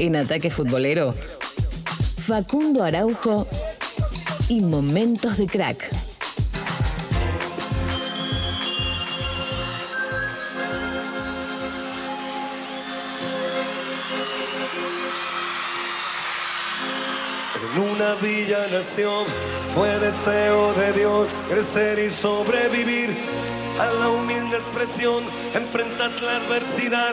En Ataque Futbolero, Facundo Araujo y Momentos de Crack. En una villa nación fue deseo de Dios crecer y sobrevivir. A la humilde expresión, enfrentar la adversidad,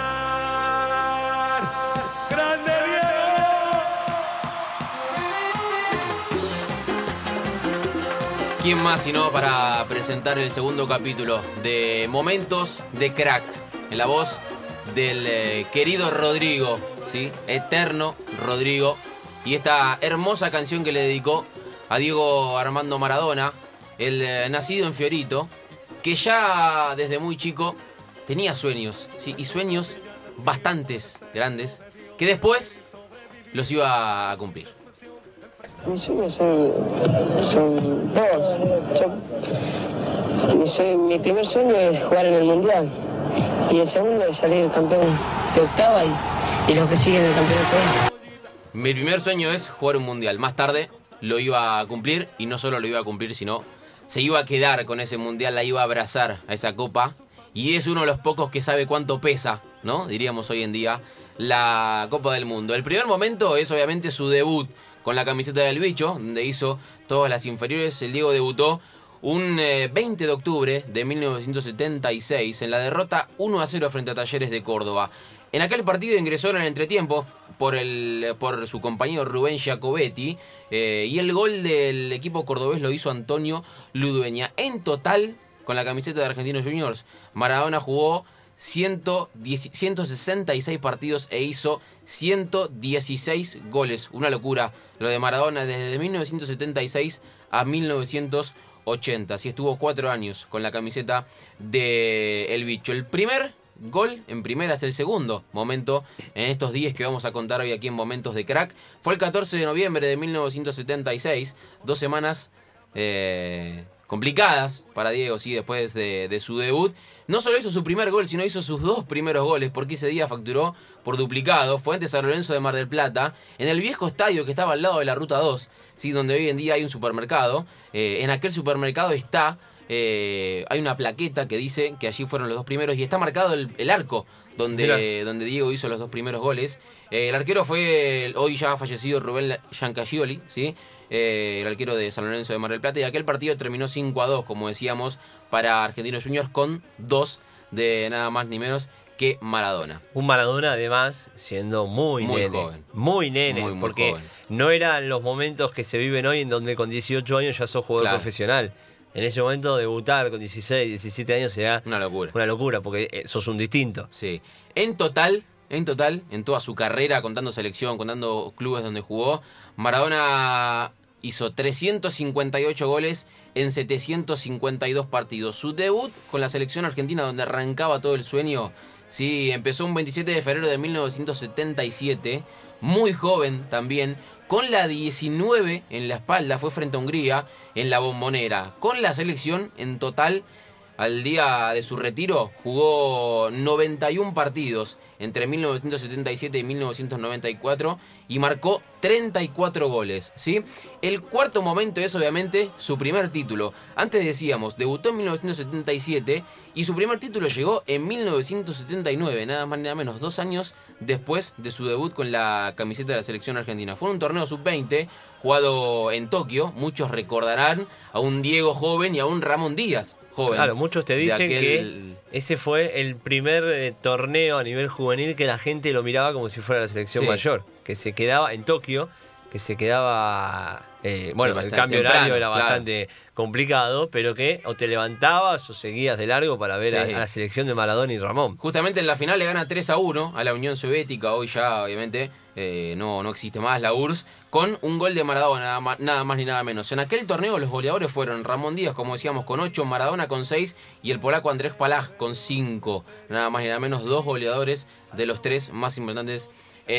¿Quién más sino para presentar el segundo capítulo de Momentos de Crack? En la voz del eh, querido Rodrigo, ¿sí? Eterno Rodrigo. Y esta hermosa canción que le dedicó a Diego Armando Maradona, el eh, nacido en Fiorito, que ya desde muy chico tenía sueños, ¿sí? Y sueños bastantes grandes, que después los iba a cumplir. Sueños son, dos. Mi primer sueño es jugar en el Mundial. Y el segundo es salir campeón de octava y, y los que siguen el campeonato. Mi primer sueño es jugar un mundial. Más tarde lo iba a cumplir y no solo lo iba a cumplir, sino se iba a quedar con ese mundial, la iba a abrazar a esa copa. Y es uno de los pocos que sabe cuánto pesa, ¿no? Diríamos hoy en día, la Copa del Mundo. El primer momento es obviamente su debut con la camiseta del bicho, donde hizo todas las inferiores. El Diego debutó un eh, 20 de octubre de 1976 en la derrota 1 a 0 frente a Talleres de Córdoba. En aquel partido ingresó en el entretiempo por, el, por su compañero Rubén Giacobetti eh, y el gol del equipo cordobés lo hizo Antonio Ludueña. En total, con la camiseta de Argentinos Juniors, Maradona jugó 110 166 partidos e hizo 116 goles. Una locura lo de Maradona desde 1976 a 1980. Así estuvo cuatro años con la camiseta de El Bicho. El primer gol en primera es el segundo momento en estos días que vamos a contar hoy aquí en Momentos de Crack. Fue el 14 de noviembre de 1976. Dos semanas eh, complicadas para Diego, sí, después de, su debut. No solo hizo su primer gol, sino hizo sus dos primeros goles, porque ese día facturó por duplicado. Fue ante San Lorenzo de Mar del Plata, en el viejo estadio que estaba al lado de la Ruta 2, ¿sí? donde hoy en día hay un supermercado. Eh, en aquel supermercado está, eh, hay una plaqueta que dice que allí fueron los dos primeros y está marcado el, el arco donde, donde Diego hizo los dos primeros goles. Eh, el arquero fue el hoy ya fallecido Rubén Giancagioli, ¿sí? Eh, el arquero de San Lorenzo de Mar del Plata. Y aquel partido terminó 5 a 2, como decíamos, para Argentinos Juniors con dos de nada más ni menos que Maradona. Un Maradona además siendo muy, Muy nene. joven. Muy nene, Muy, muy porque joven. no eran los momentos que se viven hoy en donde con 18 años ya sos jugador Claro. profesional. En ese momento debutar con 16, 17 años era Una locura. una locura porque eh, sos un distinto. Sí. En total, en total, en toda su carrera, contando selección, contando clubes donde jugó, Maradona hizo 358 goles en 752 partidos. Su debut con la selección argentina, donde arrancaba todo el sueño, sí, empezó un 27 de febrero de 1977, muy joven también, con la 19 en la espalda, fue frente a Hungría en la bombonera. Con la selección en total al día de su retiro jugó 91 partidos entre 1977 y 1994 y marcó 34 goles, ¿sí? El cuarto momento es obviamente su primer título. Antes decíamos, debutó en 1977 y su primer título llegó en 1979, nada más ni nada menos, dos años después de su debut con la camiseta de la selección argentina. Fue un torneo sub-20 jugado en Tokio, muchos recordarán a un Diego joven y a un Ramón Díaz joven. Claro, muchos te dicen aquel- que ese fue el primer eh, torneo a nivel juvenil que la gente lo miraba como si fuera la selección Sí. mayor, que se quedaba en Tokio que se quedaba. eh, bueno, el cambio temprano, horario era claro. bastante complicado, pero que o te levantabas o seguías de largo para ver a- Sí. a, la selección de Maradona y Ramón. Justamente en la final le gana 3 a 1 a la Unión Soviética, hoy ya obviamente eh, no, no existe más la URSS, con un gol de Maradona, nada más, nada más ni nada menos. En aquel torneo los goleadores fueron Ramón Díaz, como decíamos, con 8, Maradona con 6 y el polaco Andrés Palaj con 5. Nada más ni nada menos, dos goleadores de los tres más importantes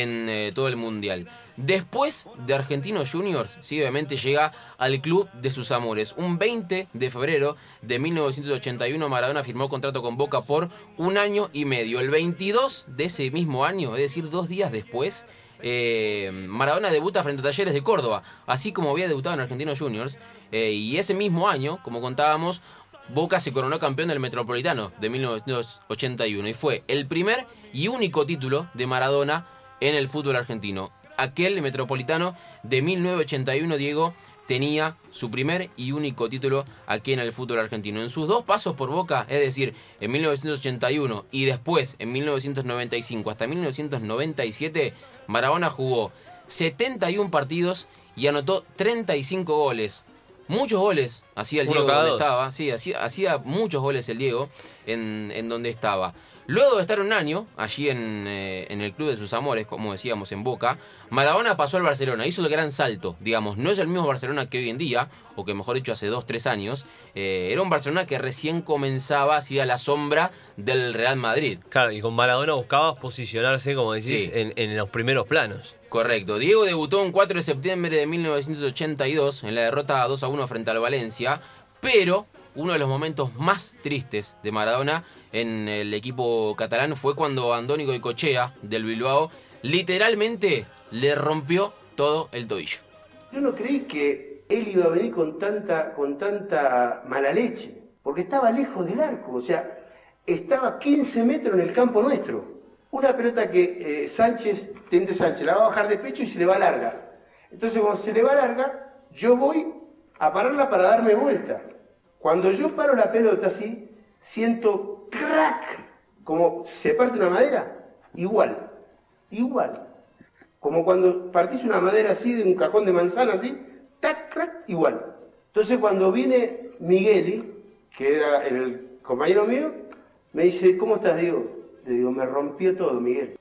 en eh, todo el mundial. Después de Argentinos Juniors, sí, obviamente llega al club de sus amores. Un 20 de febrero de 1981 Maradona firmó contrato con Boca por un año y medio. El 22 de ese mismo año, es decir, dos días después, eh, Maradona debuta frente a Talleres de Córdoba, así como había debutado en Argentinos Juniors. eh, y ese mismo año, como contábamos, Boca se coronó campeón del Metropolitano de 1981 y fue el primer y único título de Maradona en el fútbol argentino. Aquel Metropolitano de 1981, Diego, tenía su primer y único título aquí en el fútbol argentino. En sus dos pasos por Boca, es decir, en 1981 y después en 1995 hasta 1997, Maradona jugó 71 partidos y anotó 35 goles. Muchos goles hacía el Diego donde estaba, sí, hacía, hacía muchos goles el Diego en, en donde estaba. Luego de estar un año allí en, eh, en el club de sus amores, como decíamos en Boca, Maradona pasó al Barcelona, hizo el gran salto, digamos, no es el mismo Barcelona que hoy en día, o que mejor dicho hace dos, tres años, eh, era un Barcelona que recién comenzaba hacia la sombra del Real Madrid. Claro, y con Maradona buscabas posicionarse, como decís, Sí. en, en los primeros planos. Correcto. Diego debutó un 4 de septiembre de 1982 en la derrota 2 a 1 frente al Valencia, pero uno de los momentos más tristes de Maradona en el equipo catalán fue cuando Andónico Cochea del Bilbao literalmente le rompió todo el tobillo. Yo no creí que él iba a venir con tanta, con tanta mala leche, porque estaba lejos del arco, o sea, estaba 15 metros en el campo nuestro. Una pelota que eh, Sánchez, Tente Sánchez, la va a bajar de pecho y se le va larga. Entonces cuando se le va larga, yo voy a pararla para darme vuelta. Cuando yo paro la pelota así, siento crack, como se parte una madera, igual, igual. Como cuando partís una madera así de un cajón de manzana así, tac, crack, igual. Entonces cuando viene Migueli, que era el compañero mío, me dice, ¿cómo estás, Diego? Le digo, me rompió todo, Miguel.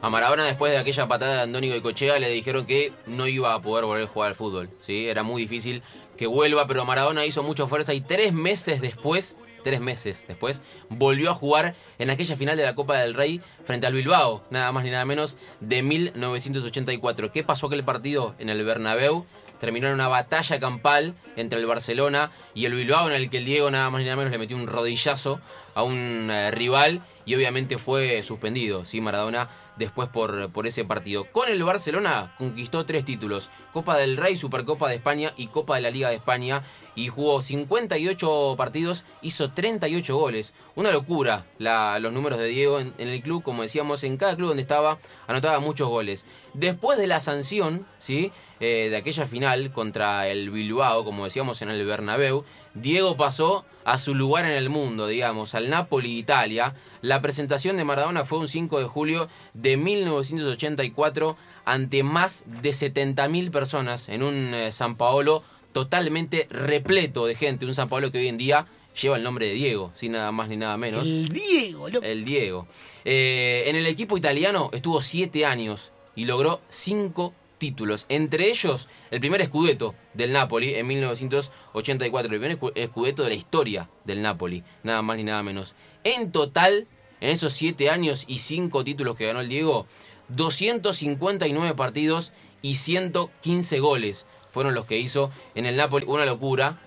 A Maradona después de aquella patada de Andónico Cochea le dijeron que no iba a poder volver a jugar al fútbol. ¿sí? Era muy difícil que vuelva, pero Maradona hizo mucha fuerza y tres meses después, tres meses después, volvió a jugar en aquella final de la Copa del Rey frente al Bilbao, nada más ni nada menos, de 1984. ¿Qué pasó aquel partido en el Bernabéu? Terminó en una batalla campal entre el Barcelona y el Bilbao en el que el Diego nada más ni nada menos le metió un rodillazo a un eh, rival y obviamente fue suspendido, ¿sí? Maradona después por, por ese partido. Con el Barcelona conquistó tres títulos, Copa del Rey, Supercopa de España y Copa de la Liga de España y jugó 58 partidos, hizo 38 goles. Una locura la- los números de Diego en, el club, como decíamos, en cada club donde estaba anotaba muchos goles. Después de la sanción, ¿sí? Eh, de aquella final contra el Bilbao, como decíamos en el Bernabéu, Diego pasó a su lugar en el mundo, digamos, al Napoli, Italia. La presentación de Maradona fue un 5 de julio de 1984 ante más de 70.000 personas en un eh, San Paolo totalmente repleto de gente. Un San Paolo que hoy en día lleva el nombre de Diego, sin nada más ni nada menos. El Diego, loco. El Diego. Eh, en el equipo italiano estuvo 7 años y logró 5 títulos. Entre ellos, el primer Scudetto del Napoli en 1984. El primer escu- Scudetto de la historia del Napoli. Nada más ni nada menos. En total, en esos 7 años y 5 títulos que ganó el Diego, 259 partidos y 115 goles fueron los que hizo en el Napoli. Una locura.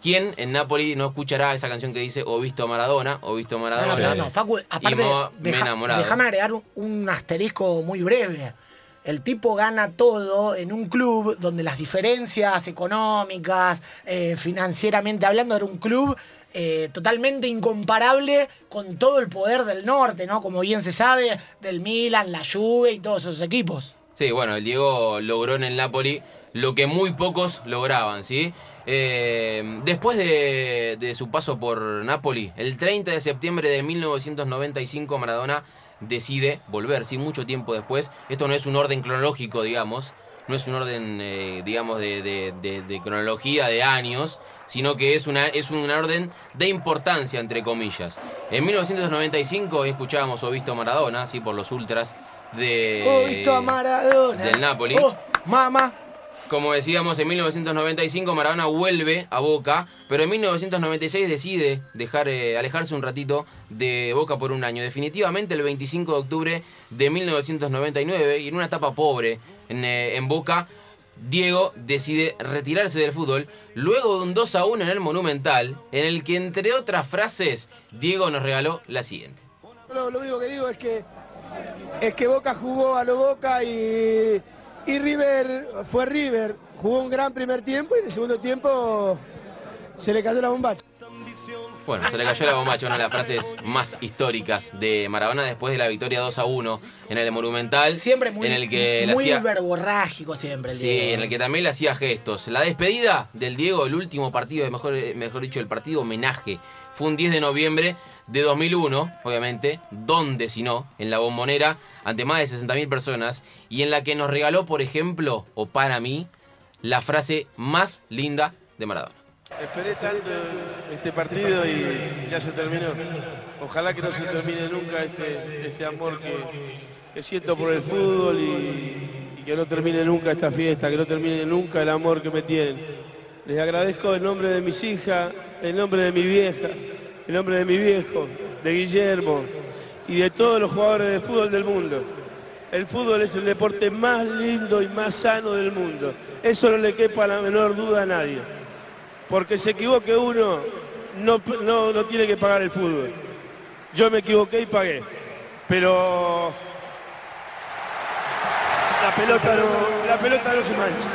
¿Quién en Napoli no escuchará esa canción que dice o visto a Maradona o visto a No, Maradona? no, no, Facu, aparte, mo- me enamorado. déjame agregar un, un asterisco muy breve. El tipo gana todo en un club donde las diferencias económicas, eh, financieramente hablando, era un club eh, totalmente incomparable con todo el poder del norte, ¿no? Como bien se sabe, del Milan, la Juve y todos esos equipos. Sí, bueno, el Diego logró en el Napoli lo que muy pocos lograban, ¿sí? Eh, después de, de su paso por Napoli, el 30 de septiembre de 1995 Maradona decide volver, sí, mucho tiempo después. Esto no es un orden cronológico, digamos. no es un orden, eh, digamos, de, de- de- de cronología de años, sino que es, una, es un orden de importancia, entre comillas. En 1995 escuchábamos O Visto Maradona, sí, por los ultras de, visto a Maradona. del Napoli. Oh, mamá. Como decíamos, en 1995 Maradona vuelve a Boca, pero en 1996 decide dejar, eh, alejarse un ratito de Boca por un año. Definitivamente el 25 de octubre de 1999, y en una etapa pobre en, eh, en Boca, Diego decide retirarse del fútbol luego de un 2 a 1 en el Monumental, en el que entre otras frases, Diego nos regaló la siguiente. Lo, lo único que digo es que es que Boca jugó a lo Boca y, y River fue River. Jugó un gran primer tiempo y en el segundo tiempo se le cayó la bombacha. Bueno, se le cayó la bombacha, una de las frases más históricas de Maradona después de la victoria 2 a 1 en el Monumental. Siempre muy, en el que muy hacía- verborrágico siempre. el Sí, Diego. en el que también le hacía gestos. La despedida del Diego, el último partido, mejor, mejor dicho, el partido homenaje, fue un 10 de noviembre de 2001, obviamente, donde si no, en la bombonera, ante más de 60.000 personas, y en la que nos regaló, por ejemplo, o para mí, la frase más linda de Maradona. Esperé tanto este partido y ya se terminó. Ojalá que no se termine nunca este, este amor que, siento por el fútbol y que no termine nunca esta fiesta, que no termine nunca el amor que me tienen. Les agradezco en nombre de mis hijas, en nombre de mi vieja, en nombre de mi viejo, de Guillermo y de todos los jugadores de fútbol del mundo. El fútbol es el deporte más lindo y más sano del mundo. Eso no le quepa la menor duda a nadie porque se equivoque uno, no, no, no tiene que pagar el fútbol. Yo me equivoqué y pagué, pero la pelota no, la pelota no se mancha.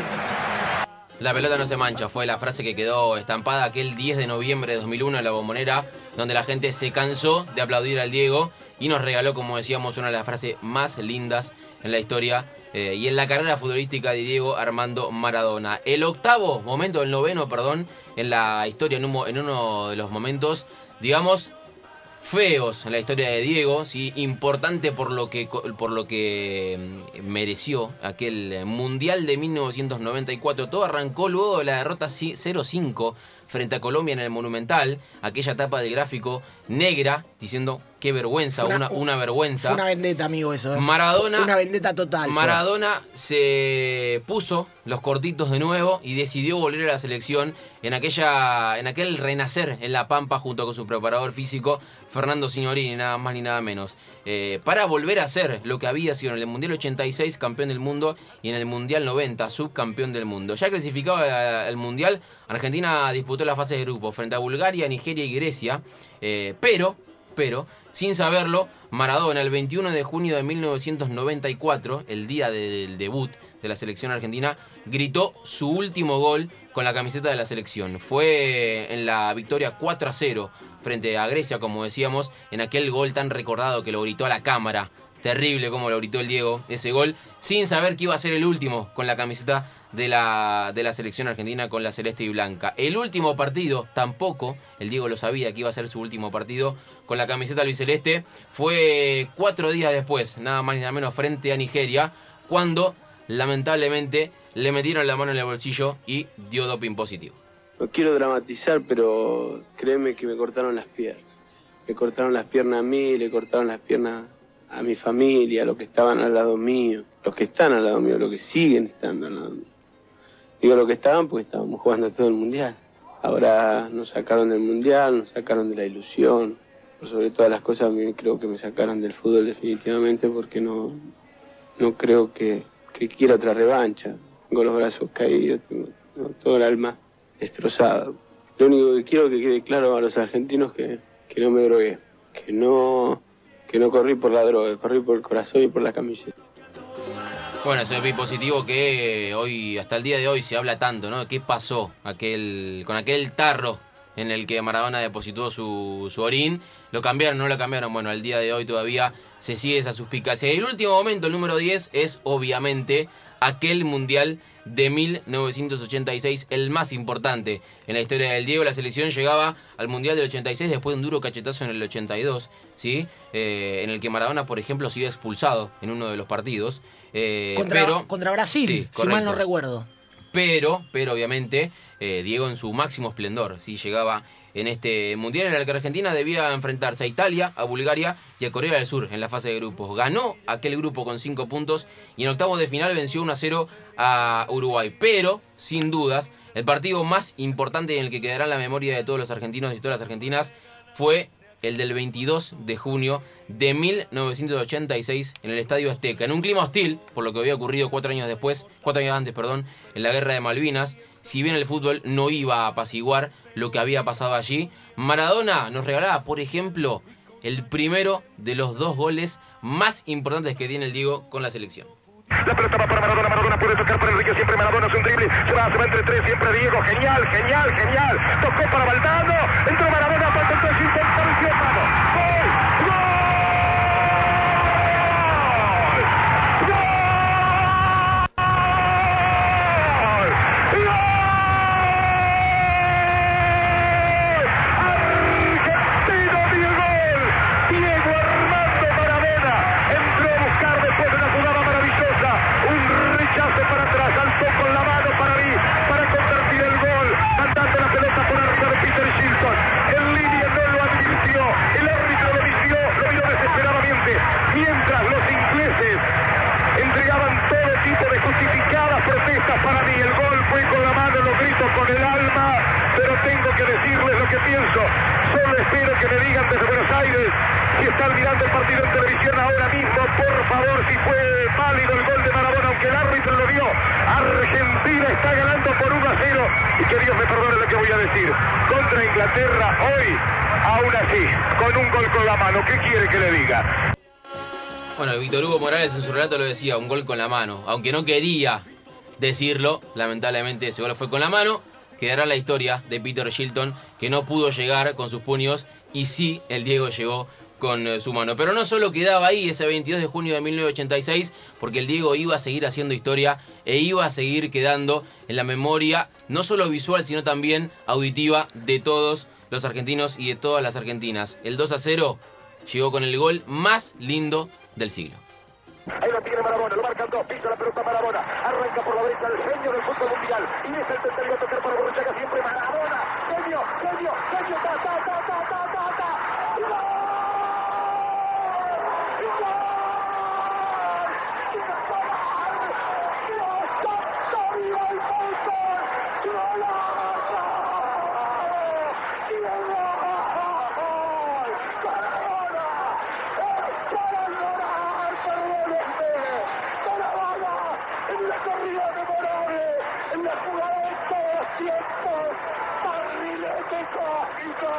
La pelota no se mancha, fue la frase que quedó estampada aquel 10 de noviembre de 2001 en la bombonera, donde la gente se cansó de aplaudir al Diego y nos regaló, como decíamos, una de las frases más lindas en la historia eh, y en la carrera futbolística de Diego Armando Maradona. El octavo momento, el noveno, perdón, en la historia, en, en uno de los momentos, digamos, feos en la historia de Diego, ¿sí? importante por lo que, por lo que mm, mereció aquel Mundial de 1994. Todo arrancó luego de la derrota ci- 0-5 frente a Colombia en el Monumental, aquella etapa del gráfico negra, diciendo qué vergüenza, una, una- una vergüenza. Una vendetta, amigo, eso. ¿eh? Maradona- Una vendetta total. fue. Maradona se puso los cortitos de nuevo y decidió volver a la selección en aquella en aquel renacer en La Pampa junto con su preparador físico Fernando Signorini, nada más ni nada menos, eh, para volver a ser lo que había sido en el Mundial 86 campeón del mundo y en el Mundial 90 subcampeón del mundo. Ya clasificado al Mundial, Argentina disputó la fase de grupo frente a Bulgaria, Nigeria y Grecia, eh, pero pero sin saberlo, Maradona el 21 de junio de 1994, el día del debut de la selección argentina, gritó su último gol con la camiseta de la selección. Fue en la victoria 4 a 0 frente a Grecia, como decíamos, en aquel gol tan recordado que lo gritó a la cámara. Terrible como lo gritó el Diego, ese gol, sin saber que iba a ser el último con la camiseta de la, de la selección argentina con la celeste y blanca. El último partido, tampoco, el Diego lo sabía que iba a ser su último partido con la camiseta albiceleste, fue cuatro días después, nada más ni nada menos, frente a Nigeria, cuando lamentablemente le metieron la mano en el bolsillo y dio doping positivo. No quiero dramatizar, pero créeme que me cortaron las piernas. Me cortaron las piernas a mí, le cortaron las piernas a mi familia, a los que estaban al lado mío, los que están al lado mío, los que siguen estando al lado mío. Digo lo que estaban porque estábamos jugando todo el mundial. Ahora nos sacaron del mundial, nos sacaron de la ilusión. Sobre todas las cosas, me- creo que me sacaron del fútbol definitivamente porque no, no creo que, que quiera otra revancha. Tengo los brazos caídos, tengo tengo todo el alma destrozado. Lo único que quiero que quede claro a los argentinos que, que no me drogué, que no, que no corrí por la droga, corrí por el corazón y por la camiseta. Bueno, ese doping positivo que hoy, hasta el día de hoy, se habla tanto, ¿no? ¿Qué pasó aquel, con aquel tarro en el que Maradona depositó su, su orín? ¿Lo cambiaron? ¿No lo cambiaron? Bueno, al día de hoy todavía se sigue esa suspicacia. Y el último momento, el número 10, es obviamente aquel Mundial de 1986, el más importante en la historia del Diego. La selección llegaba al Mundial del 86 después de un duro cachetazo en el 82, ¿sí? Eh, en el que Maradona, por ejemplo, se iba expulsado en uno de los partidos. Eh, Contra, pero, contra Brasil, Sí, si mal no recuerdo. pero, pero obviamente, eh, Diego en su máximo esplendor, ¿sí? llegaba en este mundial en el que Argentina debía enfrentarse a Italia, a Bulgaria y a Corea del Sur en la fase de grupos. Ganó aquel grupo con 5 puntos y en octavos de final venció 1 a 0 a Uruguay. Pero, sin dudas, el partido más importante en el que quedará en la memoria de todos los argentinos y todas las argentinas fue el del 22 de junio de 1986 en el Estadio Azteca, en un clima hostil, por lo que había ocurrido cuatro años después, cuatro años antes, perdón, en la Guerra de Malvinas. Si bien el fútbol no iba a apaciguar lo que había pasado allí, Maradona nos regalaba, por ejemplo, el primero de los dos goles más importantes que tiene el Diego con la selección. La pelota va para Maradona, Maradona puede tocar para Enrique, siempre Maradona es un drible, se va, se va entre tres, siempre Diego, genial, genial, genial, tocó para Valdano, entró Maradona, falta el 3, apareció, vamos, Si están mirando el partido en televisión ahora mismo, por favor, si fue válido el gol de Maradona, aunque el árbitro lo vio. Argentina está ganando por 1 a 0 y que Dios me perdone lo que voy a decir. Contra Inglaterra hoy, aún así, con un gol con la mano, ¿qué quiere que le diga? Bueno, Víctor Hugo Morales en su relato lo decía, un gol con la mano. Aunque no quería decirlo, lamentablemente ese gol fue con la mano. Quedará la historia de Peter Shilton, que no pudo llegar con sus puños y sí, el Diego llegó con eh, su mano. Pero no solo quedaba ahí ese 22 de junio de 1986, porque el Diego iba a seguir haciendo historia e iba a seguir quedando en la memoria, no solo visual, sino también auditiva de todos los argentinos y de todas las argentinas. El 2 a 0 llegó con el gol más lindo del siglo. Ahí lo tiene Maradona, lo marcan dos, pisa la pelota Maradona, arranca por la derecha el genio del fútbol mundial, y es el tercero a tocar para Borruchaga, siempre Maradona, genio, genio, genio, ta, ta, ta, ta, ta, ta, ta, y gol, y gol, y gol, Dios santo, viva el fútbol, y golazo, y gol, Maradona, es para llorar, perdónenme, Maradona, en la corrida memorable, en la jugada de todos los tiempos, barrilete cósmico,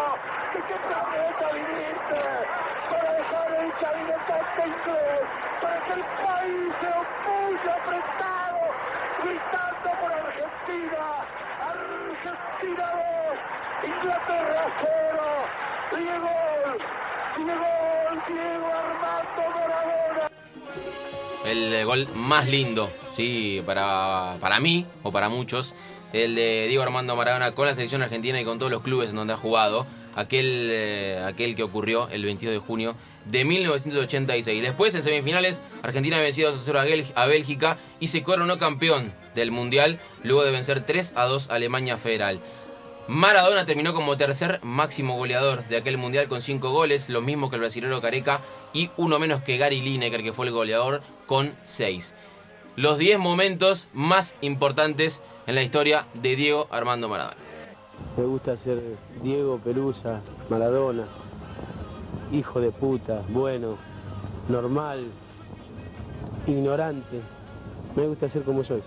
que qué planeta viniste, para dejar el cabinetante inglés, para que el país se opulle apretado, gritando por Argentina, Argentina 2, Inglaterra 0, Diego, Diego, Diego Armando Maradona. El eh, gol más lindo, sí, para, para mí o para muchos. El de Diego Armando Maradona con la selección argentina y con todos los clubes en donde ha jugado. Aquel, eh, aquel que ocurrió el 22 de junio de 1986. Después, en semifinales, Argentina venció 2 a 0 a Bel- a Bélgica y se coronó campeón del Mundial luego de vencer 3 a 2 a Alemania Federal. Maradona terminó como tercer máximo goleador de aquel mundial con 5 goles, lo mismo que el brasilero Careca y uno menos que Gary Lineker, que fue el goleador, con 6. Los 10 momentos más importantes en la historia de Diego Armando Maradona. Me gusta ser Diego Pelusa, Maradona, hijo de puta, bueno, normal, ignorante. Me gusta ser como soy.